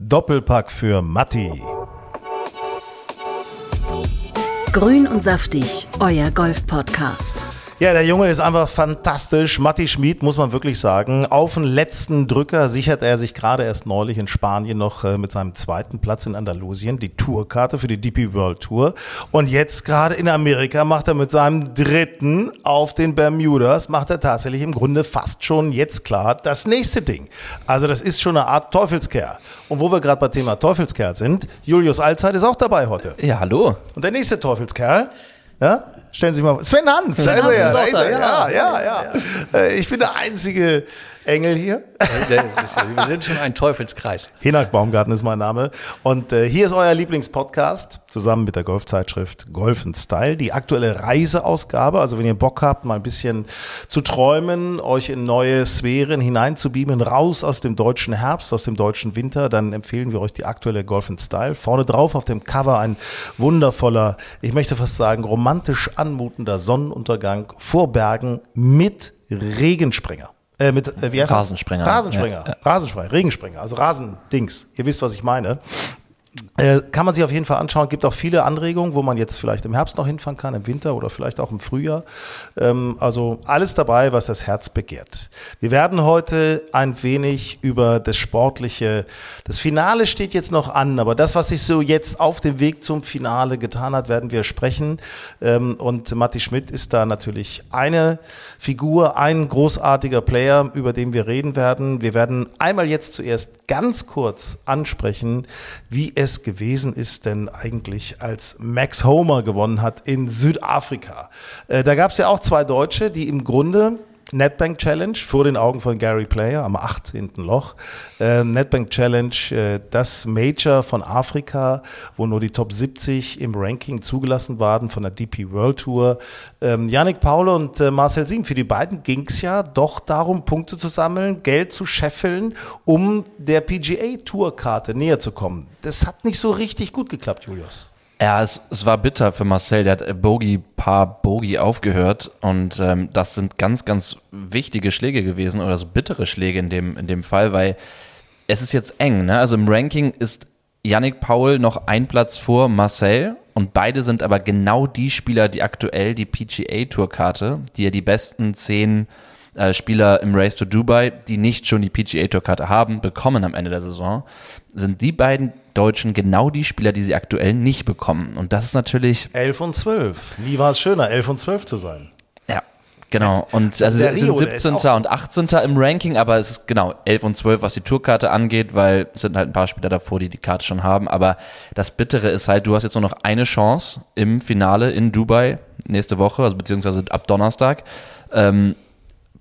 Doppelpack für Matti. Grün und saftig, euer Golf-Podcast. Ja, der Junge ist einfach fantastisch. Matti Schmid, muss man wirklich sagen. Auf den letzten Drücker sichert er sich gerade erst neulich in Spanien noch äh, mit seinem zweiten Platz in Andalusien die Tourkarte für die DP World Tour. Und jetzt gerade in Amerika macht er mit seinem dritten auf den Bermudas, macht er tatsächlich im Grunde fast schon jetzt klar das nächste Ding. Also das ist schon eine Art Teufelskerl. Und wo wir gerade bei Thema Teufelskerl sind, Julius Allzeit ist auch dabei heute. Ja, hallo. Und der nächste Teufelskerl, ja, stellen Sie sich mal Sven Hanf, da ist er ja, da ist er, ja, ja, ja. Äh, Ich bin der einzige Engel hier. Wir sind schon ein Teufelskreis. Hinak Baumgarten ist mein Name. Und äh, hier ist euer Lieblingspodcast, zusammen mit der Golfzeitschrift Golf Style, die aktuelle Reiseausgabe. Also wenn ihr Bock habt, mal ein bisschen zu träumen, euch in neue Sphären hineinzubeamen, raus aus dem deutschen Herbst, aus dem deutschen Winter, dann empfehlen wir euch die aktuelle Golf Style. Vorne drauf auf dem Cover ein wundervoller, ich möchte fast sagen, romantisch anmutender Sonnenuntergang vor Bergen mit Regensprenger. Äh, mit, äh, wie heißt das? Rasensprenger. Rasensprenger. Ja, ja. Rasensprenger, Regensprenger, also Rasendings. Ihr wisst, was ich meine. Äh, kann man sich auf jeden Fall anschauen. Gibt auch viele Anregungen, wo man jetzt vielleicht im Herbst noch hinfahren kann, im Winter oder vielleicht auch im Frühjahr. Ähm, also alles dabei, was das Herz begehrt. Wir werden heute ein wenig über das Sportliche. Das Finale steht jetzt noch an, aber das, was sich so jetzt auf dem Weg zum Finale getan hat, werden wir sprechen. Ähm, und Matti Schmidt ist da natürlich eine Figur, ein großartiger Player, über den wir reden werden. Wir werden einmal jetzt zuerst ganz kurz ansprechen, wie es gewesen ist denn eigentlich, als Max Homer gewonnen hat in Südafrika. Äh, da gab es ja auch zwei Deutsche, die im Grunde Netbank Challenge vor den Augen von Gary Player am 18. Loch. Äh, Netbank Challenge, äh, das Major von Afrika, wo nur die Top 70 im Ranking zugelassen waren von der DP World Tour. Ähm, Yannick Paul und äh, Marcel Siegen, für die beiden ging es ja doch darum, Punkte zu sammeln, Geld zu scheffeln, um der PGA Tourkarte näher zu kommen. Das hat nicht so richtig gut geklappt, Julius. Ja, es, es war bitter für Marcel. Der hat äh, Bogey, paar Bogey aufgehört und ähm, das sind ganz, ganz wichtige Schläge gewesen oder so bittere Schläge in dem, in dem Fall, weil es ist jetzt eng. Ne? Also im Ranking ist Yannick Paul noch ein Platz vor Marcel und beide sind aber genau die Spieler, die aktuell die PGA Tourkarte, die ja die besten zehn äh, Spieler im Race to Dubai, die nicht schon die PGA Tourkarte haben, bekommen am Ende der Saison, sind die beiden Deutschen genau die Spieler, die sie aktuell nicht bekommen. Und das ist natürlich 11 und 12. Wie war es schöner, 11 und 12 zu sein? Ja, genau. Und also der es sind Rio, der ist 17. auch so- und 18. im Ranking, aber es ist genau 11 und 12, was die Tourkarte angeht, weil es sind halt ein paar Spieler davor, die die Karte schon haben. Aber das Bittere ist halt, du hast jetzt nur noch eine Chance im Finale in Dubai nächste Woche, also beziehungsweise ab Donnerstag. Ähm,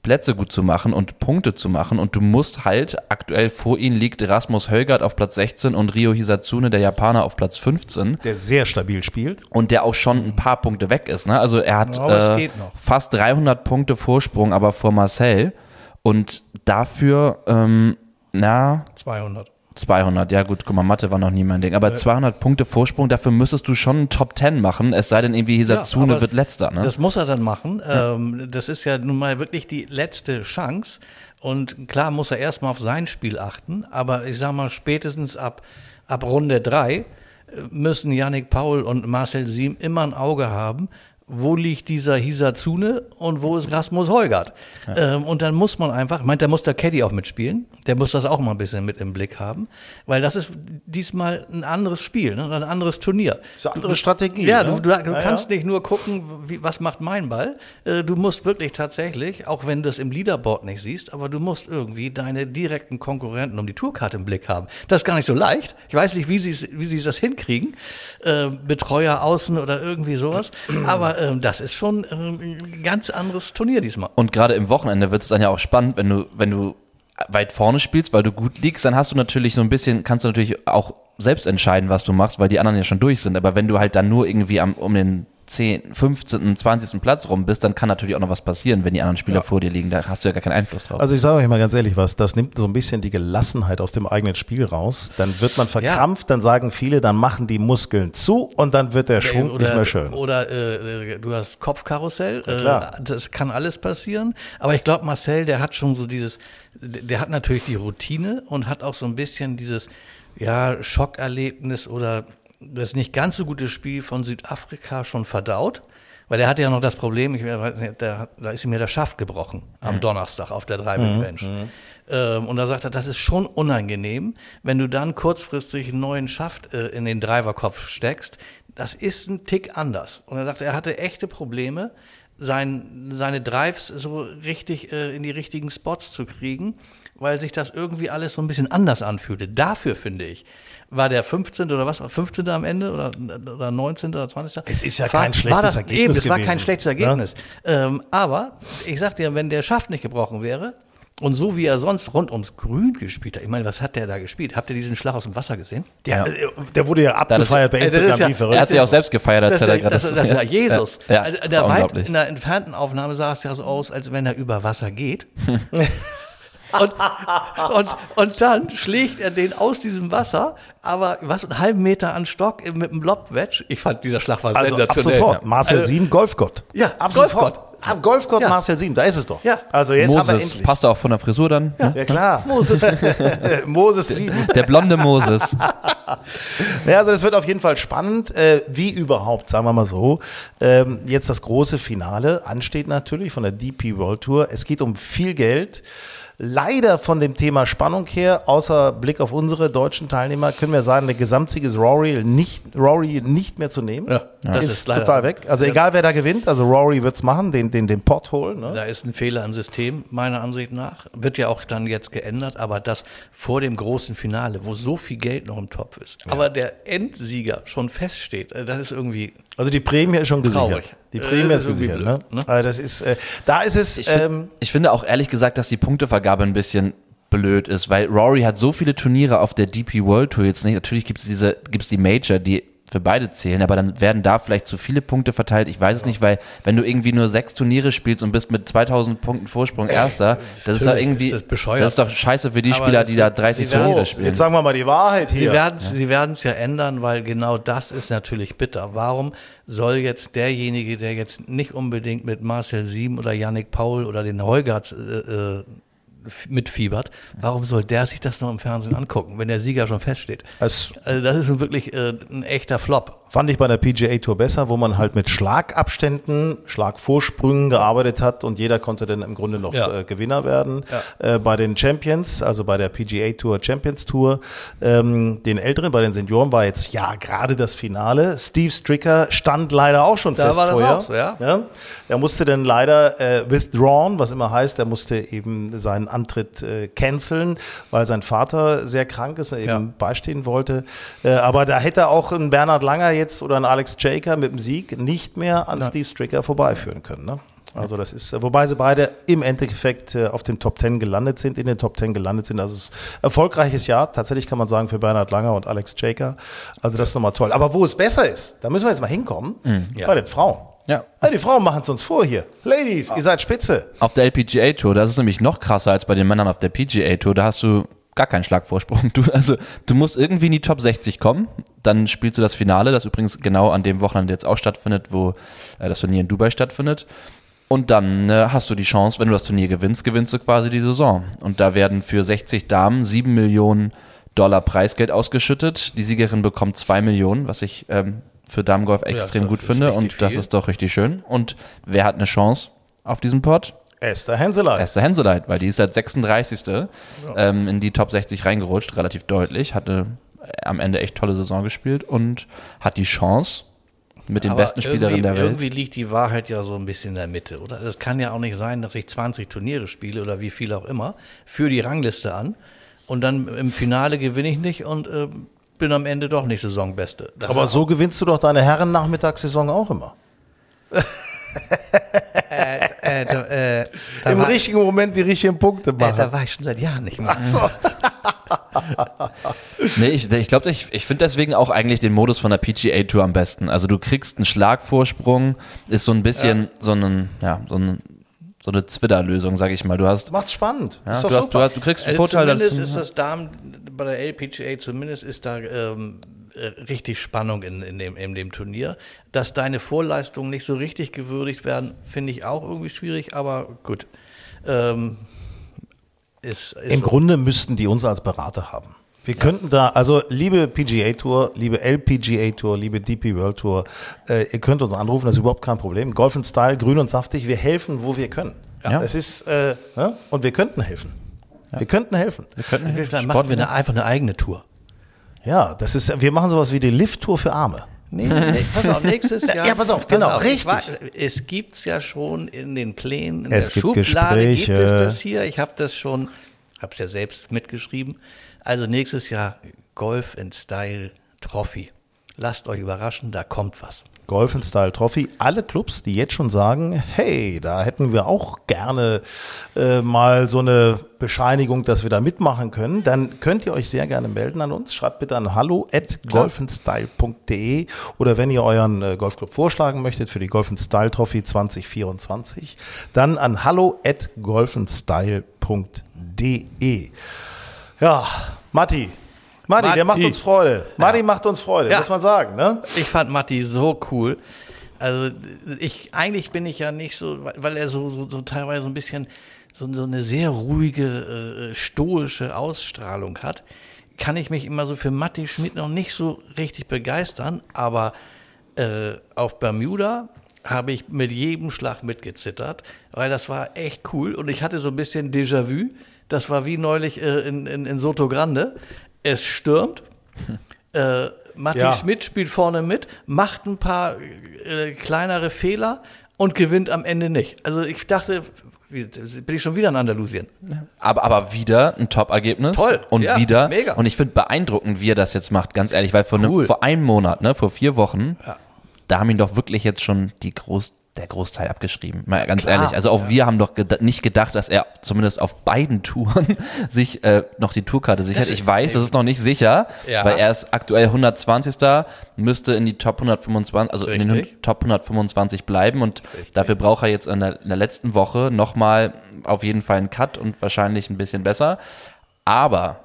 Plätze gut zu machen und Punkte zu machen und du musst halt, aktuell vor ihnen liegt Rasmus Högert auf Platz 16 und Rio Hisatsune, der Japaner, auf Platz 15 Der sehr stabil spielt. und der auch schon ein paar Punkte weg ist. Ne? Also er hat äh, fast 300 Punkte Vorsprung, aber vor Marcel und dafür, ähm, na, 200. 200, ja gut, guck mal, Mathe war noch nie mein Ding, aber 200 Punkte Vorsprung, dafür müsstest du schon einen Top 10 machen, es sei denn irgendwie Hisatsune aber wird letzter. Ne? Das muss er dann machen. Ähm, das ist ja nun mal wirklich die letzte Chance. Und klar muss er erstmal auf sein Spiel achten, aber ich sag mal, spätestens ab, ab Runde drei äh, müssen Yannick Paul und Marcel Siem immer ein Auge haben, wo liegt dieser Hisatsune und wo ist Rasmus Heugart. Ähm, und dann muss man einfach, meint, da muss der Caddy auch mitspielen, der muss das auch mal ein bisschen mit im Blick haben, weil das ist diesmal ein anderes Spiel, ne? ein anderes Turnier. Das ist eine andere Strategie. Ja, ne? du, du, du Ja, kannst ja. nicht nur gucken, wie, was macht mein Ball. Äh, Du musst wirklich tatsächlich, auch wenn du es im Leaderboard nicht siehst, aber du musst irgendwie deine direkten Konkurrenten um die Tourkarte im Blick haben. Das ist gar nicht so leicht. Ich weiß nicht, wie sie wie sie das hinkriegen. Äh, Betreuer außen oder irgendwie sowas. Aber ähm, das ist schon ähm, ein ganz anderes Turnier diesmal. Und gerade im Wochenende wird es dann ja auch spannend, wenn du, wenn du weit vorne spielst, weil du gut liegst, dann hast du natürlich so ein bisschen, kannst du natürlich auch selbst entscheiden, was du machst, weil die anderen ja schon durch sind. Aber wenn du halt dann nur irgendwie am, um den 10., 15., 20. Platz rum bist, dann kann natürlich auch noch was passieren, wenn die anderen Spieler vor dir liegen. Da hast du ja gar keinen Einfluss drauf. Also ich sage euch mal ganz ehrlich was, das nimmt so ein bisschen die Gelassenheit aus dem eigenen Spiel raus. Dann wird man verkrampft, dann sagen viele, dann machen die Muskeln zu und dann wird der Schwung oder, nicht mehr schön. Oder äh, du hast Kopfkarussell. klar. Äh, das kann alles passieren. Aber ich glaube, Marcel, der hat schon so dieses, der hat natürlich die Routine und hat auch so ein bisschen dieses, ja, Schockerlebnis oder das nicht ganz so gute Spiel von Südafrika schon verdaut. Weil er hatte ja noch das Problem, ich da, da ist ihm ja der Schaft gebrochen am Donnerstag auf der Dreibeck-Bench. Ähm, und da sagt er, das ist schon unangenehm, wenn du dann kurzfristig einen neuen Schaft äh, in den Driverkopf steckst. Das ist ein Tick anders. Und er sagt, er hatte echte Probleme, sein, seine Drives so richtig äh, in die richtigen Spots zu kriegen, weil sich das irgendwie alles so ein bisschen anders anfühlte. Dafür finde ich, war der 15. oder was, 15. am Ende oder, oder 19. oder 20. Es ist ja war, kein schlechtes war das, Ergebnis Eben, es war gewesen, kein schlechtes ne? Ergebnis. Ähm, aber ich sag dir, wenn der Schaft nicht gebrochen wäre, und so wie er sonst rund ums Grün gespielt hat, ich meine, was hat der da gespielt? Habt ihr diesen Schlag aus dem Wasser gesehen? Der, äh, der wurde ja abgefeiert bei das ist Instagram, ja- wie er verrückt. hat sich auch selbst gefeiert, als Das, er da gerade das, das ist ja Jesus. Ja, ja, also, das der war weit, unglaublich. in der entfernten Aufnahme sah es ja so aus, als wenn er über Wasser geht. und, und, und dann schlägt er den aus diesem Wasser, aber was, einen halben Meter an Stock mit einem Lobwedge. Ich fand, dieser Schlag war Also ab sensationell. sofort, Marcel Also- Sieben, Golfgott. Ja, ab Golfgott. sofort. Ab Golfgott, Ja. Marcel Sieben, da ist es doch. Ja. Also jetzt haben wir Moses, endlich. passt auch von der Frisur dann. ne? Ja klar. Moses. Moses Sieben. Der blonde Moses. Ja, also das wird auf jeden Fall spannend, äh, wie überhaupt, sagen wir mal so. Ähm, jetzt das große Finale ansteht natürlich von der DP World Tour. Es geht um viel Geld. Leider von dem Thema Spannung her, außer Blick auf unsere deutschen Teilnehmer, können wir sagen, der Gesamtsieg ist Rory nicht, Rory nicht mehr zu nehmen. Ja, das das ist, ist leider- total weg. Also egal wer da gewinnt, also Rory wird's machen, den, den, den Pot holen. Ne? Da ist ein Fehler im System, meiner Ansicht nach. Wird ja auch dann jetzt geändert, aber das vor dem großen Finale, wo so viel Geld noch im Topf ist, aber der Endsieger schon feststeht, äh, das ist irgendwie. Also die Prämie ist schon gesichert. Traurig. Die Äh, Prämie das ist ist irgendwie gesichert. Ne? blöd, ne? Also das ist, äh, da ist es. Ich, find, ähm, ich finde auch ehrlich gesagt, dass die Punktevergabe ein bisschen blöd ist, weil Rory hat so viele Turniere auf der DP World Tour jetzt nicht. Natürlich gibt es diese, gibt's die Major, die für beide zählen, aber dann werden da vielleicht zu viele Punkte verteilt. Ich weiß es nicht, weil wenn du irgendwie nur sechs Turniere spielst und bist mit 2000 Punkten Vorsprung Erster, das ist doch irgendwie, ist das bescheuert. das ist doch scheiße für die Aber Spieler, die da wird- 30 sie werden- Turniere spielen. jetzt sagen wir mal die Wahrheit hier. Sie werden es sie werden's ja ändern, weil genau das ist natürlich bitter. Warum soll jetzt derjenige, der jetzt nicht unbedingt mit Marcel Sieben oder Yannick Paul oder den Heugarts äh, äh, mitfiebert, warum soll der sich das noch im Fernsehen angucken, wenn der Sieger schon feststeht? Es Also das ist nun wirklich äh, ein echter Flop. Fand ich bei der PGA Tour besser, wo man halt mit Schlagabständen, Schlagvorsprüngen gearbeitet hat und jeder konnte dann im Grunde noch Ja. äh, Gewinner werden. Äh, bei den Champions, also bei der PGA Tour Champions Tour, ähm, den Älteren, bei den Senioren war jetzt ja gerade das Finale. Steve Stricker stand leider auch schon Da fest war das vorher. auch so, ja. Er musste dann leider äh, withdrawn, was immer heißt, er musste eben seinen Antritt äh, canceln, weil sein Vater sehr krank ist und eben Ja. beistehen wollte. Äh, aber da hätte auch ein Bernhard Langer jetzt oder ein Alex Jaker mit dem Sieg nicht mehr an Steve Stricker vorbeiführen können. Ne? Also das ist, äh, wobei sie beide im Endeffekt äh, auf den Top Ten gelandet sind, in den Top Ten gelandet sind. Also es ist ein erfolgreiches Jahr, tatsächlich kann man sagen, für Bernhard Langer und Alex Jaker. Also das ist nochmal toll. Aber wo es besser ist, da müssen wir jetzt mal hinkommen, bei den Frauen. Ja. Ja, die Frauen machen es uns vor hier. Ladies, ihr seid spitze. Auf der LPGA Tour, das ist nämlich noch krasser als bei den Männern auf der PGA Tour. Da hast du gar keinen Schlagvorsprung. Du, also, du musst irgendwie in die Top 60 kommen, dann spielst du das Finale, das übrigens genau an dem Wochenende jetzt auch stattfindet, wo äh, das Turnier in Dubai stattfindet. Und dann äh, hast du die Chance, wenn du das Turnier gewinnst, gewinnst du quasi die Saison. Und da werden für 60 Damen 7 Millionen Dollar Preisgeld ausgeschüttet. Die Siegerin bekommt 2 Millionen, was ich ähm, für Damengolf extrem das gut finde. Und das viel. ist doch richtig schön. Und wer hat eine Chance auf diesem Pod? Esther Henseleit. Esther Henseleit, weil die ist als 36. Ähm, in die Top 60 reingerutscht, relativ deutlich, hatte äh, am Ende echt tolle Saison gespielt und hat die Chance mit den Aber besten Spielerinnen der Welt. Irgendwie liegt die Wahrheit ja so ein bisschen in der Mitte, oder? Es kann ja auch nicht sein, dass ich 20 Turniere spiele oder wie viel auch immer, für die Rangliste an und dann im Finale gewinne ich nicht und äh, bin am Ende doch nicht Saisonbeste. Das Aber so gewinnst du doch deine Herren-Nachmittagssaison auch immer. äh, da, äh, Da im war- richtigen Moment die richtigen Punkte Äh, machen. da war ich schon seit Jahren nicht mehr. Ach so. Nee, ich, ich glaube, ich, ich finde deswegen auch eigentlich den Modus von der PGA Tour am besten. Also du kriegst einen Schlagvorsprung, ist so ein bisschen so ein, ja, so ein, so eine Zwitterlösung, sag ich mal. Du hast, Macht's spannend. ja, du, hast, du, hast, du kriegst einen Also Vorteil zumindest dazu. ist das Damen bei der LPGA, zumindest ist da ähm, äh, richtig Spannung in, in, dem, in dem Turnier. Dass deine Vorleistungen nicht so richtig gewürdigt werden, finde ich auch irgendwie schwierig, aber gut. Ähm, ist, ist Im so. Grunde müssten die uns als Berater haben. Wir könnten da, also liebe PGA Tour, liebe LPGA Tour, liebe DP World Tour, äh, ihr könnt uns anrufen, das ist überhaupt kein Problem. Golf in Style, grün und saftig, wir helfen, wo wir können. Ja. Es ist, äh, ne? und wir könnten helfen. Wir könnten helfen. Vielleicht machen wir eine, einfach eine eigene Tour. Ja, das ist, wir machen sowas wie die Lift-Tour für Arme. Nee, nee, pass auf, nächstes Jahr. Ja, pass auf, genau, richtig. War, es gibt's ja schon in den Plänen, in Es der gibt Schublade Gespräche. gibt es das hier. Ich habe das schon, habe es ja selbst mitgeschrieben. Also nächstes Jahr Golf in Style Trophy. Lasst euch überraschen, da kommt was. Golf Style Trophy. Alle Clubs, die jetzt schon sagen, hey, da hätten wir auch gerne äh, mal so eine Bescheinigung, dass wir da mitmachen können, dann könnt ihr euch sehr gerne melden an uns. Schreibt bitte an hallo at golfenstyle.de oder wenn ihr euren äh, Golfclub vorschlagen möchtet für die Golf in Style Trophy 2024, dann an hallo at golfenstyle.de. Ja, Matti. Matti, der macht Matti. uns Freude. Matti macht uns Freude, Ja. muss man sagen, ne? Ich fand Matti so cool. Also ich eigentlich bin ich ja nicht so, weil er so, so, so teilweise so ein bisschen so, so eine sehr ruhige, äh, stoische Ausstrahlung hat, kann ich mich immer so für Matti Schmidt noch nicht so richtig begeistern, aber äh, auf Bermuda habe ich mit jedem Schlag mitgezittert, weil das war echt cool und ich hatte so ein bisschen Déjà-vu. Das war wie neulich äh, in, in, in Soto Grande. Es stürmt. Äh, Matti Ja. Schmidt spielt vorne mit, macht ein paar äh, kleinere Fehler und gewinnt am Ende nicht. Also ich dachte, bin ich schon wieder in Andalusien. Aber, aber wieder ein Top-Ergebnis. Toll, Und ja, wieder. mega. Und ich finde beeindruckend, wie er das jetzt macht, ganz ehrlich, weil vor, einem, Cool. vor einem Monat, ne, vor vier Wochen, Ja. da haben ihn doch wirklich jetzt schon die Groß, der Großteil abgeschrieben. Mal ganz Klar, ehrlich. Also auch wir haben doch geda nicht gedacht, dass er zumindest auf beiden Touren sich äh, noch die Tourkarte sichert. Ich weiß, das ist noch nicht sicher, Ja. weil er ist aktuell 120. müsste in die Top 125, also in den Richtig. Top 125 bleiben und dafür braucht er jetzt in der, in der letzten Woche nochmal auf jeden Fall einen Cut und wahrscheinlich ein bisschen besser. Aber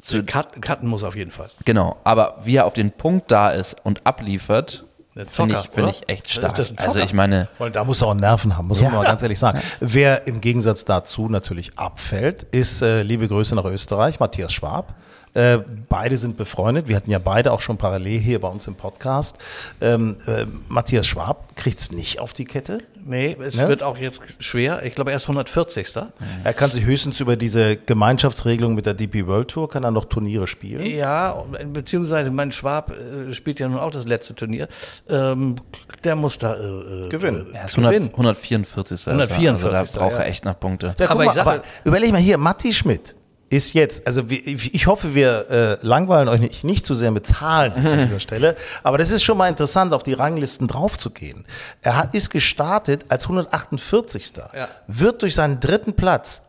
zu, Cut, cutten muss auf jeden Fall. genau, aber wie er auf den Punkt da ist und abliefert, finde ich, oder? ich echt Das ist stark. also ich meine, Und da muss er auch Nerven haben, muss man Ja. mal ganz ehrlich sagen. Wer im Gegensatz dazu natürlich abfällt, ist, äh, liebe Grüße nach Österreich, Matthias Schwab. Äh, beide sind befreundet. Wir hatten ja beide auch schon parallel hier bei uns im Podcast. Ähm, äh, Matthias Schwab kriegt es nicht auf die Kette. Nee, es Ne? wird auch jetzt schwer. Ich glaube, er ist 140. Er kann sich höchstens über diese Gemeinschaftsregelung mit der DP World Tour, kann er noch Turniere spielen. Ja, beziehungsweise mein Schwab äh, spielt ja nun auch das letzte Turnier. Ähm, der muss da äh, äh, Gewinnen. er ist 100, Gewinnen. 144. ist er. 144. Also da braucht er echt noch Punkte. Ja, Aber mal, ich sag- aber überleg mal hier, Matti Schmidt ist jetzt, also ich hoffe, wir äh, langweilen euch nicht, nicht zu sehr mit Zahlen jetzt an dieser Stelle, aber das ist schon mal interessant, auf die Ranglisten draufzugehen. Er hat, ist gestartet als 148. Ja. Wird durch seinen dritten Platz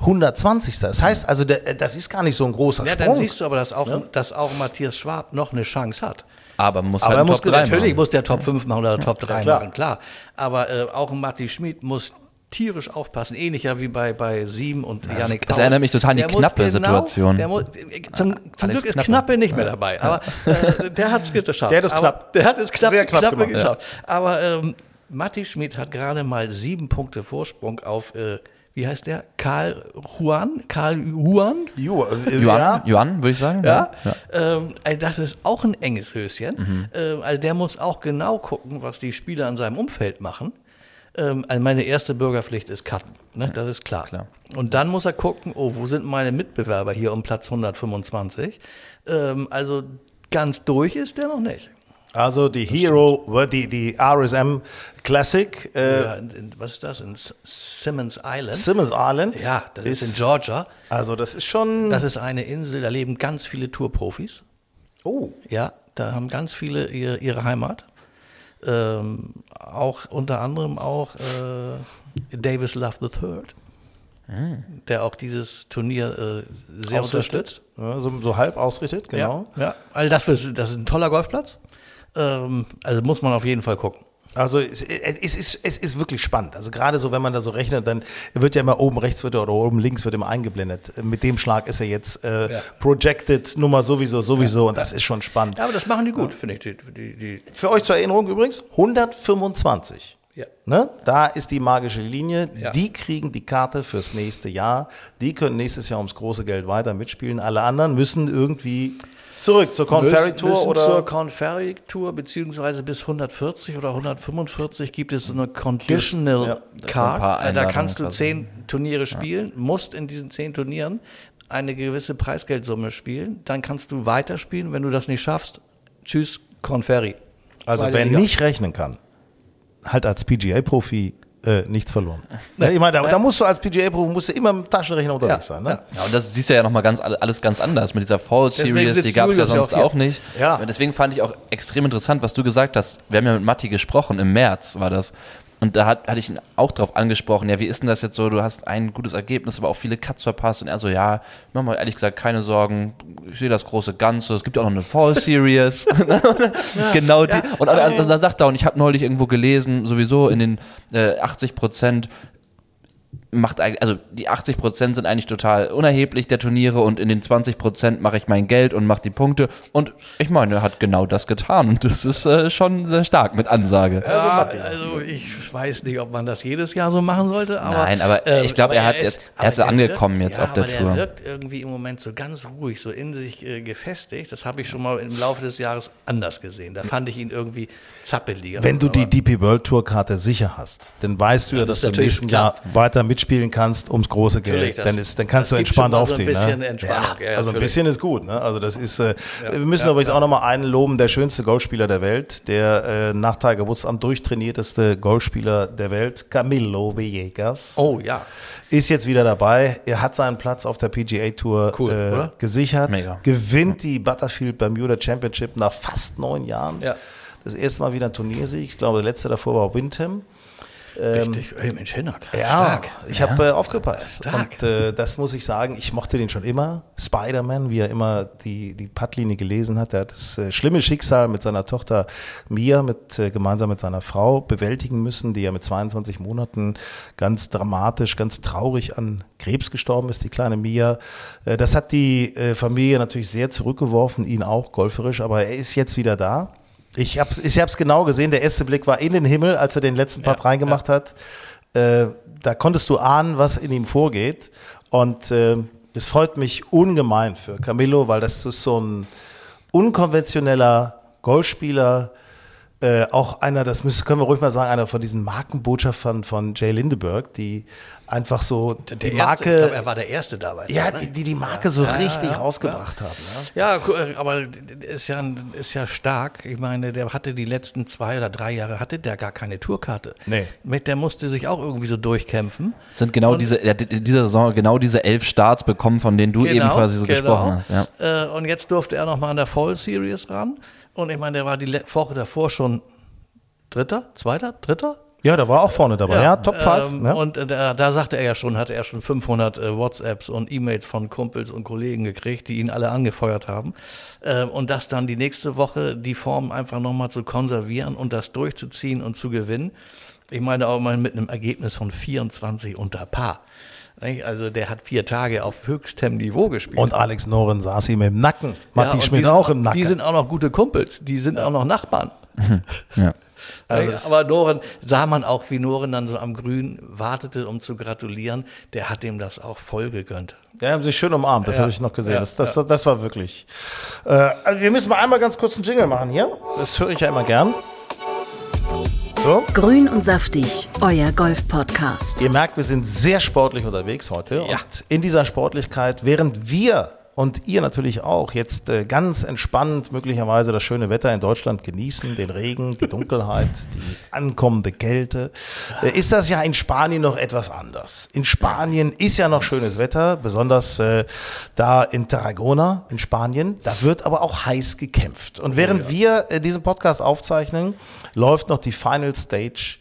120. Das heißt also, der, das ist gar nicht so ein großer Ja, Sprung. dann siehst du aber, dass auch, dass auch Matthias Schwab noch eine Chance hat. Aber muss Aber halt er muss Top 3 Natürlich machen. muss der Top 5 machen oder Top 3 klar. machen, klar. Aber äh, auch Matti Schmid muss tierisch aufpassen, ähnlicher wie bei, bei Sieben und Janik das erinnert mich total an die knappe Situation. Der muss, äh, zum zum Alex Glück ist Knappe. Knappe nicht mehr dabei, aber äh, der hat es geschafft. Der hat es knapp. Der hat es knapp, Sehr knapp knappe gemacht, ja. geschafft. Aber ähm, Matti Schmid hat gerade mal sieben Punkte Vorsprung auf, äh, wie heißt der? Karl Juan? Karl Juan? Äh, Johann, ja. Johann, würde ich sagen. Ja, Ähm, also das ist auch ein enges Höschen. Mhm. Ähm, also der muss auch genau gucken, was die Spieler in seinem Umfeld machen. Ähm, also meine erste Bürgerpflicht ist Cutten, ne? das ist klar. Klar. Und dann muss er gucken, oh, wo sind meine Mitbewerber hier um Platz 125? Ähm, also ganz durch ist der noch nicht. Also die Hero, die, die RSM Classic, äh, Ja, was ist das? In Simmons Island? Simmons Island. ja, das ist, in Georgia. Also das ist schon. Das ist eine Insel, da leben ganz viele Tourprofis. oh. Ja, da haben ganz viele ihr, ihre Heimat. Ähm, auch unter anderem auch äh, Davis Love the Third, der auch dieses Turnier äh, sehr unterstützt. Ja, so, so halb ausrichtet, genau. Ja, ja. Also das, ist- das ist ein toller Golfplatz. Ähm, also muss man auf jeden Fall gucken. Also es, es, ist, es ist wirklich spannend. Also gerade so, wenn man da so rechnet, dann wird ja immer oben rechts wird er oder oben links wird immer eingeblendet. Mit dem Schlag ist er jetzt äh, Ja. projected Nummer sowieso, sowieso und das ist schon spannend. Ja, aber das machen die gut, finde ich. Die, die, die, Für euch zur Erinnerung übrigens, 125. Ja. Ne? Da ist die magische Linie. Ja. Die kriegen die Karte fürs nächste Jahr. Die können nächstes Jahr ums große Geld weiter mitspielen. Alle anderen müssen irgendwie zurück zur Corn Ferry Tour müssen oder zur Corn Ferry Tour, beziehungsweise bis 140 oder 145 gibt es so eine Conditional Ja. Card. paar Äh, da kannst du zehn Turniere spielen, musst in diesen zehn Turnieren eine gewisse Preisgeldsumme spielen. Dann kannst du weiterspielen. Wenn du das nicht schaffst, tschüss, Corn Ferry. Also Zweite wer Liga. nicht rechnen kann, hat als PGA-Profi äh, nichts verloren. Ja, ich meine, da, da musst du als musst du immer mit dem Taschenrechner unterwegs Ja, sein. Ne? Ja, und das siehst du ja nochmal ganz, alles ganz anders mit dieser Fall Series, die gab es ja ja sonst auch auch nicht. Ja. Und Deswegen fand ich auch extrem interessant, was du gesagt hast. Wir haben ja mit Matti gesprochen, im März war das. Und da hat, hatte ich ihn auch drauf angesprochen, ja, wie ist denn das jetzt so? Du hast ein gutes Ergebnis, aber auch viele Cuts verpasst. Und er so, ja, mach mal ehrlich gesagt keine Sorgen, ich sehe das große Ganze. Es gibt ja auch noch eine Fall Series. genau die. Und dann, dann sagt er, und ich habe neulich irgendwo gelesen, sowieso in den äh, 80 Prozent macht eigentlich, also die 80 Prozent sind eigentlich total unerheblich der Turniere und in den 20 Prozent mache ich mein Geld und mache die Punkte und ich meine, er hat genau das getan und das ist äh, schon sehr stark mit Ansage. Ja, also ich weiß nicht, ob man das jedes Jahr so machen sollte, aber Nein, aber ich glaube, er hat jetzt- er ist aber der angekommen wirkt, jetzt ja, auf der aber Tour. Der wirkt irgendwie im Moment so ganz ruhig, so in sich äh, gefestigt. Das habe ich schon mal im Laufe des Jahres anders gesehen. Da fand ich ihn irgendwie zappeliger. Wenn du die DP World Tour Karte sicher hast, dann weißt du ja, das dass du ist im nächsten klar. Jahr weiter mitspielen kannst ums große Geld. das- Dann, ist, dann kannst das du entspannt so aufstehen. bisschen ne? Entspannung, Ja, ja, also ein bisschen ist gut. Ne? Also das ist, äh, wir müssen übrigens auch nochmal einen loben, der schönste Golfspieler der Welt, der äh, nach Tiger Woods am durchtrainierteste Golfspieler der Welt, Camilo Villegas. Oh ja. Ist jetzt wieder dabei. Er hat seinen Platz auf der PGA Tour Cool, äh, gesichert. Mega. Gewinnt die Butterfield Bermuda Championship nach fast neun Jahren. Ja. Das erste Mal wieder ein Turniersieg. Ich glaube, der letzte davor war Windham. Richtig. Hey, Mensch, Hinnack. Ja, Stark. ich habe äh, aufgepasst. Stark. Und äh, das muss ich sagen, ich mochte den schon immer. Spider-Man, wie er immer die, die Puttlinie gelesen hat. Der hat das äh, schlimme Schicksal mit seiner Tochter Mia, mit, äh, gemeinsam mit seiner Frau, bewältigen müssen, die ja mit 22 Monaten ganz dramatisch, ganz traurig an Krebs gestorben ist, die kleine Mia. Äh, das hat die äh, Familie natürlich sehr zurückgeworfen, ihn auch golferisch, aber er ist jetzt wieder da. Ich habe es ich hab's genau gesehen. Der erste Blick war in den Himmel, als er den letzten Part reingemacht hat. Äh, da konntest du ahnen, was in ihm vorgeht. Und äh, es freut mich ungemein für Camillo, weil das ist so ein unkonventioneller Golfspieler. Äh, auch einer, das müssen, können wir ruhig mal sagen, einer von diesen Markenbotschaftern von Jay Lindeberg, die einfach so Der die erste, Marke, ich glaub, er war der Erste dabei. ja, ne? die, die die Marke so richtig rausgebracht haben. Ne? Ja, äh, aber ist ja, ist ja stark. Ich meine, der hatte die letzten zwei oder drei Jahre hatte der gar keine Tourkarte. Nee. Mit der musste sich auch irgendwie so durchkämpfen. Es sind genau diese, er hat in dieser Saison genau diese elf Starts bekommen, von denen du eben quasi so gesprochen hast. Ja. Äh, und jetzt durfte er noch mal an der Fall Series ran. Und ich meine, der war die Woche davor schon Dritter, Zweiter, Dritter. Ja, da war auch vorne dabei. Ja, Top 5. Ähm, ne? Und da, da sagte er ja schon, hatte er schon 500 äh, WhatsApps und E-Mails von Kumpels und Kollegen gekriegt, die ihn alle angefeuert haben. Äh, und das dann die nächste Woche die Form einfach nochmal zu konservieren und das durchzuziehen und zu gewinnen. Ich meine auch mal mit einem Ergebnis von 24 unter Paar. Also der hat vier Tage auf höchstem Niveau gespielt. Und Alex Noren saß ihm im Nacken. Matti und Schmidt die sind auch im Nacken. Die sind auch noch gute Kumpels, die sind auch noch Nachbarn. Ja. Also Ja, das- aber Noren, sah man auch, wie Noren dann so am Grün wartete, um zu gratulieren. Der hat ihm das auch voll gegönnt. Ja, haben sich schön umarmt, das Ja. habe ich noch gesehen. Ja, Das, das, das war wirklich. Äh, also wir müssen mal einmal ganz kurz einen Jingle machen hier. Das höre ich ja immer gern. So. Grün und saftig, euer Golf-Podcast. Ihr merkt, wir sind sehr sportlich unterwegs heute. Ja. Und in dieser Sportlichkeit, während wir und ihr natürlich auch jetzt äh, ganz entspannt möglicherweise das schöne Wetter in Deutschland genießen, den Regen, die Dunkelheit, die ankommende Kälte, äh, ist das ja in Spanien noch etwas anders. In Spanien ist ja noch schönes Wetter, besonders äh, da in Tarragona in Spanien. Da wird aber auch heiß gekämpft. Und während wir diesen Podcast aufzeichnen, läuft noch die Final Stage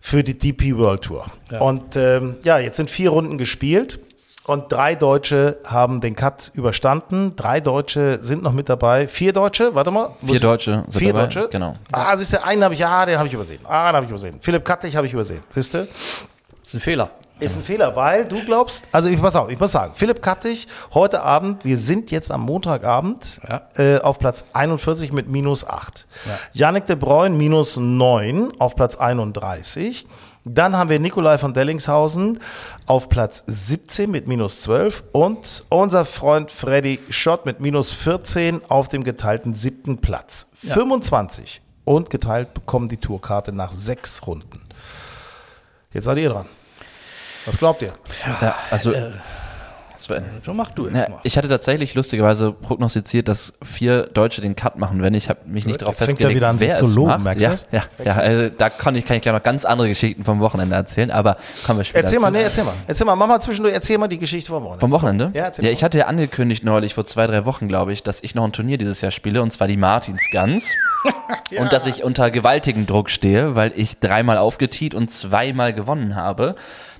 für die DP World Tour. Und ähm, ja, jetzt sind vier Runden gespielt. Und drei Deutsche haben den Cut überstanden. Drei Deutsche sind noch mit dabei. Vier Deutsche, warte mal. Vier Deutsche sind Vier dabei, Deutsche? genau. Ah, siehst du, einen habe ich, ja, den habe ich übersehen. Ah, den habe ich übersehen. Philipp Kattlich habe ich übersehen. Siehst du? Das ist ein Fehler. Ist ein Fehler, weil du glaubst, also ich pass auf, ich muss sagen, Philipp Kattich, heute Abend, wir sind jetzt am Montagabend Ja. äh, auf Platz 41 mit minus 8. Yannick de Bruyne minus 9 auf Platz 31. Dann haben wir Nikolai von Dellingshausen auf Platz 17 mit minus 12 und unser Freund Freddy Schott mit minus 14 auf dem geteilten siebten Platz. 25 und geteilt bekommen die Tourkarte nach sechs Runden. Jetzt seid ihr dran. Was glaubt ihr? Ja, also, Sven. So mach du es Ja, mal. ich hatte tatsächlich lustigerweise prognostiziert, dass vier Deutsche den Cut machen werden. Ich habe mich nicht darauf jetzt fängt er festgelegt, wieder an, sich zu loben, macht. merkst du ja, ja, ja, also da kann ich, kann ich gleich noch ganz andere Geschichten vom Wochenende erzählen, aber kommen wir später Erzähl mal, zu. nee, erzähl mal. Erzähl mal, mach mal zwischendurch, erzähl mal die Geschichte vom Wochenende. Vom Wochenende? Ja, erzähl ja mal. ich hatte ja angekündigt neulich, vor zwei, drei Wochen, glaube ich, dass ich noch ein Turnier dieses Jahr spiele, und zwar die Martinsgans. Und dass ich unter gewaltigem Druck stehe, weil ich dreimal aufgetiet und zweimal gewonnen habe.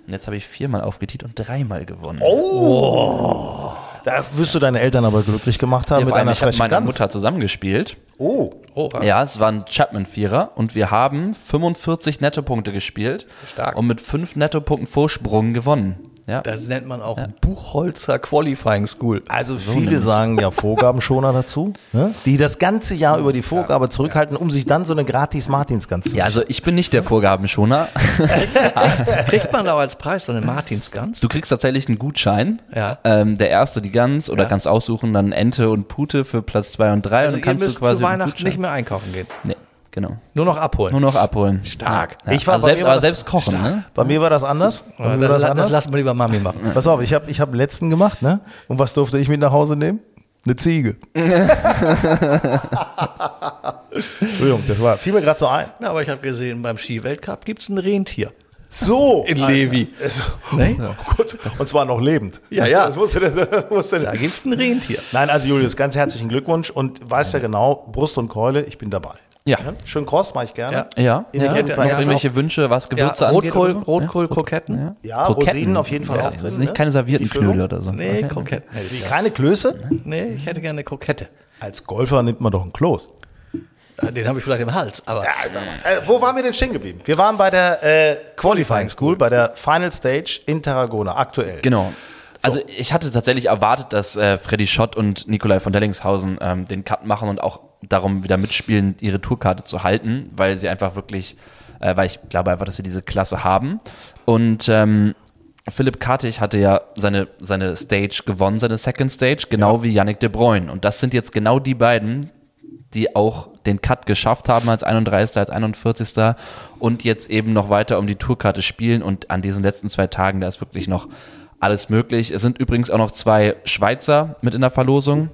Und jetzt habe ich viermal aufgetiet und dreimal gewonnen. Oh, Da wirst du deine Eltern aber glücklich gemacht haben Ja, mit einer ich habe mit meiner. Mutter zusammengespielt. Oh, Oh, Ja, es war ein Chapman-Vierer und wir haben 45 Nettopunkte gespielt Stark. und mit 5 Nettopunkten Vorsprung gewonnen. Ja. Das nennt man auch Buchholzer Qualifying School. also viele sagen ja Vorgabenschoner dazu, ne? die das ganze Jahr über die Vorgabe zurückhalten, um sich dann so eine gratis Martinsgans zu ja, also ich bin nicht der Vorgabenschoner. Kriegt man da als Preis so eine Martinsgans? Du kriegst tatsächlich einen Gutschein. Ja. Ähm, der erste die Gans oder Ja. kannst aussuchen, dann Ente und Pute für Platz 2 und 3 Also und dann kannst müsst du quasi zu Weihnachten nicht mehr einkaufen gehen. Nee, genau. Nur noch abholen. Nur noch abholen. Stark. Ja. Ich war- also selbst, aber das- selbst kochen, ne? Bei mir war das anders. Bei mir war das, das das, anders. lassen wir lieber Mami machen. Pass auf, ich habe ich hab den letzten gemacht, ne? Und was durfte ich mit nach Hause nehmen? Eine Ziege. Entschuldigung, das war, fiel mir gerade so ein. Ja, aber ich habe gesehen, beim Skiweltcup gibt es ein Rentier. So. In Levi. Also, Nee? oh Gott. Und zwar noch lebend. Ja, ja. Das musste, das musste, Da gibt es ein Rentier. Nein, also Julius, ganz herzlichen Glückwunsch und weißt ja genau, Brust und Keule, ich bin dabei. Ja. Schön kross, mache ich gerne. Ja. Ja, In ja. Noch ja, irgendwelche Wünsche, was Ja, Gewürze angeht? Rotkohl, Kroketten. Ja. Ja, Kroketten. Rosinen auf jeden Fall Ja, auch das drin. sind nicht ne? keine servierten. Knödel oder so. Nee, Okay. Kroketten. ich Keine Klöße? Nee, ich hätte gerne eine Krokette. Als Golfer nimmt man doch einen Kloß. Äh, Den habe ich vielleicht im Hals, aber Ja, sag mal. Äh, wo waren wir denn stehen geblieben? Wir waren bei der äh, Qualifying School, bei der Final Stage in Tarragona, aktuell. Genau. Also ich hatte tatsächlich erwartet, dass äh, Freddy Schott und Nikolai von Dellingshausen ähm, den Cut machen und auch darum wieder mitspielen, ihre Tourkarte zu halten, weil sie einfach wirklich, äh, weil ich glaube einfach, dass sie diese Klasse haben. Und ähm, Philipp Kartig hatte ja seine, seine Stage gewonnen, seine Second Stage, genau wie Yannick de Bruyne. Und das sind jetzt genau die beiden, die auch den Cut geschafft haben als 31., als 41. und jetzt eben noch weiter um die Tourkarte spielen. Und an diesen letzten zwei Tagen, da ist wirklich noch alles möglich. Es sind übrigens auch noch zwei Schweizer mit in der Verlosung.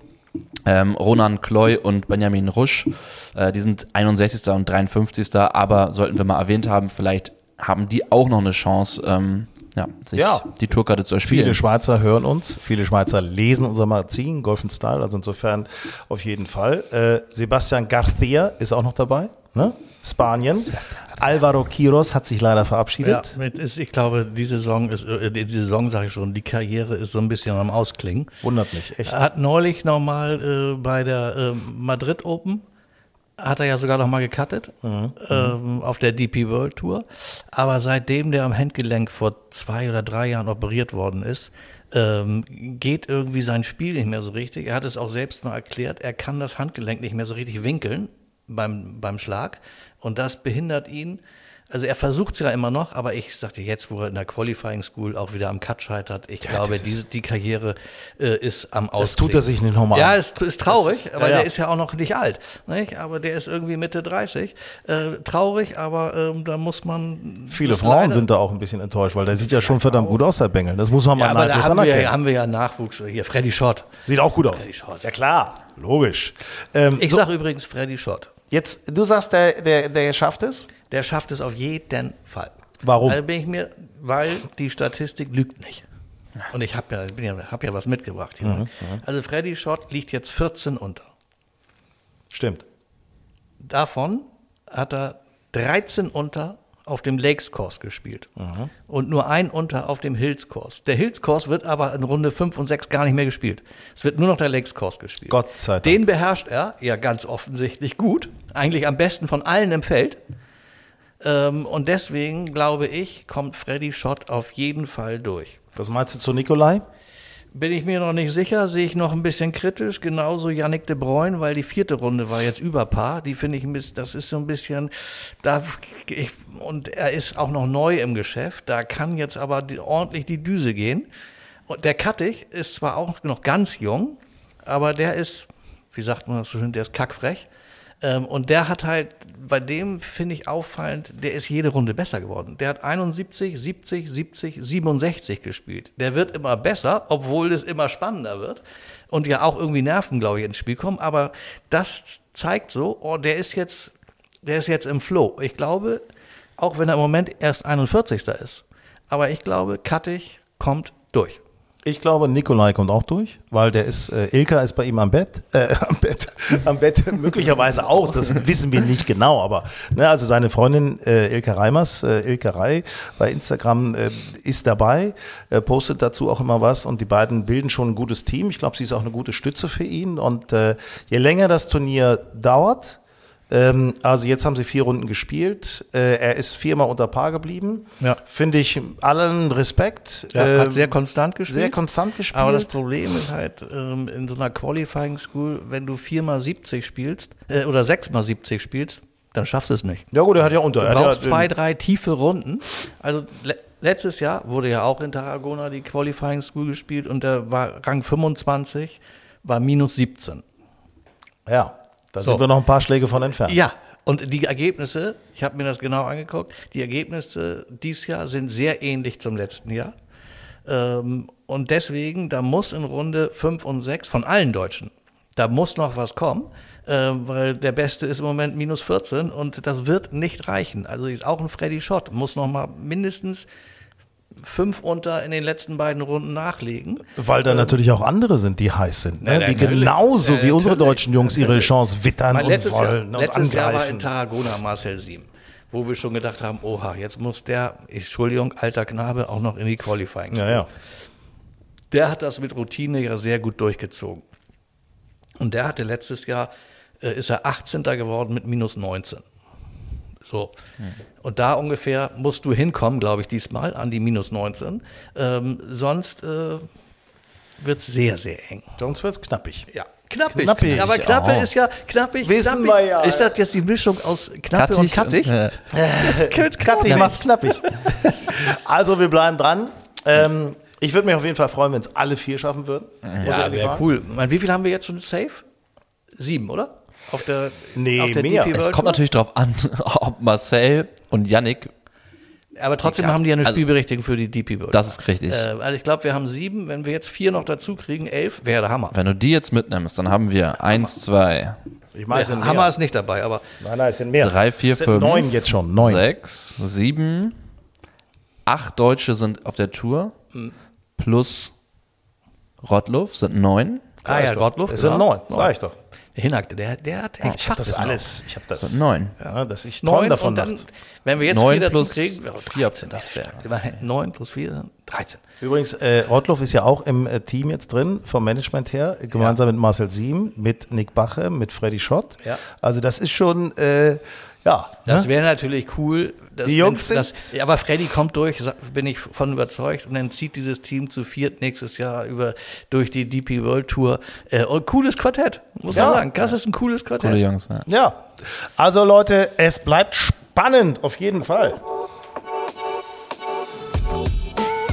Ähm, Ronan Kloy und Benjamin Rusch. Äh, die sind 61. und 53. Aber sollten wir mal erwähnt haben, vielleicht haben die auch noch eine Chance, ähm, ja, sich Ja. die Tourkarte zu erspielen. Viele Schweizer hören uns, viele Schweizer lesen unser Magazin, Golf and Style, also insofern auf jeden Fall. Äh, Sebastian Garcia ist auch noch dabei, ne? Spanien. Alvaro Quiros hat sich leider ja, verabschiedet. mit ist, ich glaube, die Saison ist, äh, die Saison sage ich schon, die Karriere ist so ein bisschen am Ausklingen. Wundert mich, echt. Er hat neulich nochmal äh, bei der äh, Madrid Open, hat er ja sogar nochmal gecuttet ähm, auf der DP World Tour. Aber seitdem der am Handgelenk vor zwei oder drei Jahren operiert worden ist, ähm, geht irgendwie sein Spiel nicht mehr so richtig. Er hat es auch selbst mal erklärt, er kann das Handgelenk nicht mehr so richtig winkeln beim, beim Schlag. Und das behindert ihn Also er versucht es ja immer noch, aber ich sagte jetzt, wo er in der Qualifying School auch wieder am Cut scheitert, ich glaube, das ist- diese, die Karriere äh, ist am Aus. Das tut er sich nicht nochmal Ja, es ist traurig, ist- aber ja, ja. der ist ja auch noch nicht alt. Nicht? Aber der ist irgendwie Mitte 30. Äh, traurig, aber ähm, da muss man. Viele Frauen leider- sind da auch ein bisschen enttäuscht, weil der sieht ja schon verdammt gut aus, der Bengel. Das muss man mal Ja, aber da haben wir, anerkennen. ja, haben wir ja Nachwuchs. Hier, Freddy Schott. Sieht auch gut aus. Freddy Schott. Ja klar, logisch. Ähm, Ich so, sag übrigens Freddy Schott. Jetzt, du sagst, der, der, der schafft es? Der schafft es auf jeden Fall. Warum? Also bin ich mir, weil die Statistik lügt nicht. Und ich habe ja, bin ja, hab ja was mitgebracht hier. Mhm, Also Freddy Schott liegt jetzt 14 unter. Stimmt. Davon hat er 13 unter auf dem Lakes Course gespielt und nur ein unter auf dem Hills Course. Der Hills Course wird aber in Runde 5 und 6 gar nicht mehr gespielt. Es wird nur noch der Lakes Course gespielt. Gott sei Dank. Den beherrscht er ja ganz offensichtlich gut, eigentlich am besten von allen im Feld. Ähm, und deswegen glaube ich, kommt Freddy Schott auf jeden Fall durch. Was meinst du zu Nikolai? Bin ich mir noch nicht sicher, sehe ich noch ein bisschen kritisch. Genauso Yannick de Bruyne, weil die vierte Runde war jetzt über Paar. Die finde ich das ist so ein bisschen, da, ich, und er ist auch noch neu im Geschäft. Da kann jetzt aber die, ordentlich die Düse gehen. Und der Kattig ist zwar auch noch ganz jung, aber der ist, wie sagt man das so schön, der ist kackfrech. Ähm, und der hat halt, bei dem finde ich auffallend, der ist jede Runde besser geworden. Der hat 71, 70, 70, 67 gespielt. Der wird immer besser, obwohl es immer spannender wird. Und ja auch irgendwie Nerven, glaube ich, ins Spiel kommen. Aber das zeigt so, oh, der ist jetzt, der ist jetzt im Flow. Ich glaube, auch wenn er im Moment erst 41. ist, aber ich glaube, Kattig kommt durch. Ich glaube, Nikolai kommt auch durch, weil der ist, äh, Ilka ist bei ihm am Bett, äh, am Bett, am Bett, möglicherweise auch, das wissen wir nicht genau, aber, ne, also seine Freundin, äh, Ilka Reimers, äh, Ilka Rei bei Instagram, äh, ist dabei, äh, postet dazu auch immer was und die beiden bilden schon ein gutes Team. Ich glaube, sie ist auch eine gute Stütze für ihn und, äh, je länger das Turnier dauert, ähm, also jetzt haben sie vier Runden gespielt. Äh, er ist viermal unter Paar geblieben. Ja. Finde ich allen Respekt. Er Äh, hat sehr konstant gespielt. sehr konstant gespielt. Aber das Problem ist halt, ähm, in so einer Qualifying School, wenn du viermal 70 spielst, äh, oder sechsmal 70 spielst, dann schaffst du es nicht. Ja gut, er hat ja unter. Du Er hat brauchst ja, zwei, drei tiefe Runden. Also le letztes Jahr wurde ja auch in Tarragona die Qualifying School gespielt und der war Rang 25, war minus 17. Ja, da So. sind wir noch ein paar Schläge von entfernt. Ja, und die Ergebnisse, ich habe mir das genau angeguckt, die Ergebnisse dieses Jahr sind sehr ähnlich zum letzten Jahr. Ähm, und deswegen, da muss in Runde 5 und 6 von allen Deutschen, da muss noch was kommen, äh, weil der Beste ist im Moment minus 14 und das wird nicht reichen. Also ist auch ein Freddy Schott, muss noch mal mindestens fünf unter in den letzten beiden Runden nachlegen. Weil da natürlich auch andere sind, die heiß sind, ne? Ja, die genauso Ja, wie unsere deutschen Jungs ihre Chance wittern und letztes Jahr, wollen und letztes Jahr war in angreifen. Tarragona Marcel Sieben, wo wir schon gedacht haben, oha, jetzt muss der, Entschuldigung, alter Knabe, auch noch in die Qualifying. ja, ja. Der hat das mit Routine ja sehr gut durchgezogen. Und der hatte letztes Jahr, äh, ist er 18. geworden mit minus 19. So. Und da ungefähr musst du hinkommen, glaube ich, diesmal an die minus 19. Ähm, sonst äh, wird es sehr, sehr eng. Sonst wird's knappig. Ja. Knappig. Knappig. Aber Knappe auch. ist ja knappig. Wissen knappig. wir ja. Ist das jetzt die Mischung aus Knappe und Kattig? Äh, Knappig. Knappig macht's knappig. also wir bleiben dran. Ähm, ich würde mich auf jeden Fall freuen, wenn es alle vier schaffen würden. Ja, wäre cool. Man, wie viel haben wir jetzt schon safe? Sieben, oder? Auf der, Nee, auf der mehr. DP es kommt natürlich darauf an, ob Marcel und Yannick, Aber trotzdem haben die ja eine also- Spielberechtigung für die DP World. das ist richtig. Äh, also ich glaube, wir haben sieben. Wenn wir jetzt vier noch dazu kriegen, elf, wäre der Hammer. Wenn du die jetzt mitnimmst, dann haben wir eins, zwei, Ich meine, es sind Ja, mehr. Hammer ist nicht dabei, aber Nein, nein, es sind mehr. drei, vier, Es sind fünf, neun jetzt schon. Neun. sechs, sieben, acht Deutsche sind auf der Tour Hm. plus Rottluff sind neun. ah ja. Gottlob. Es sind neun, sag ich doch. Der Hinhackte, der, der hat echt Ich habe das alles. Ich habe das. Neun. Ja, dass ich träume Neun davon dann, wenn wir jetzt Neun vier dazu plus kriegen, wäre vier, 13, das wäre- Immerhin neun plus vier, sind 13. Übrigens, äh, Rottloff ist ja auch im äh, Team jetzt drin, vom Management her, gemeinsam mit Marcel Siem, mit Nick Bache, mit Freddy Schott. Ja. Also das ist schon, äh, ja. Das ne? wäre natürlich cool. dass Die Jungs das, sind- ja, aber Freddy kommt durch, bin ich von überzeugt. Und dann zieht dieses Team zu viert nächstes Jahr über durch die DP World Tour. Äh, und cooles Quartett, muss Ja. man sagen. Das ist ein cooles Quartett. Coole Jungs, ja. Ja. Also Leute, es bleibt spannend. spannend, auf jeden Fall.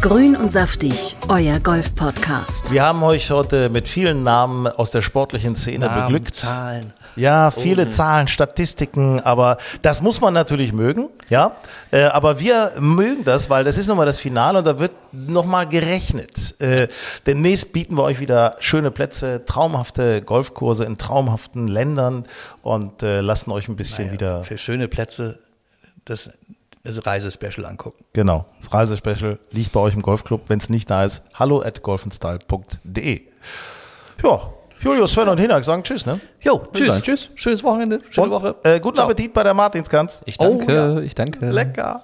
Grün und saftig, euer Golf-Podcast. Wir haben euch heute mit vielen Namen aus der sportlichen Szene Namen, beglückt. Zahlen. Ja, viele Zahlen, Statistiken, aber das muss man natürlich mögen, ja. Äh, aber wir mögen das, weil das ist nochmal das Finale und da wird nochmal gerechnet. Äh, demnächst bieten wir euch wieder schöne Plätze, traumhafte Golfkurse in traumhaften Ländern und äh, lassen euch ein bisschen wieder, Für schöne Plätze das, das Reisespecial angucken. genau, das Reisespecial liegt bei euch im Golfclub. Wenn es nicht da ist, hallo at golfenstyle.de. Ja, Julius, Sven und Hinak sagen Tschüss, ne? Jo, tschüss. sagen tschüss. Schönes Wochenende, schöne Und, Woche. Äh, guten Ciao. Appetit bei der Martinskanz. Ich danke, Oh, ja. ich danke. Lecker.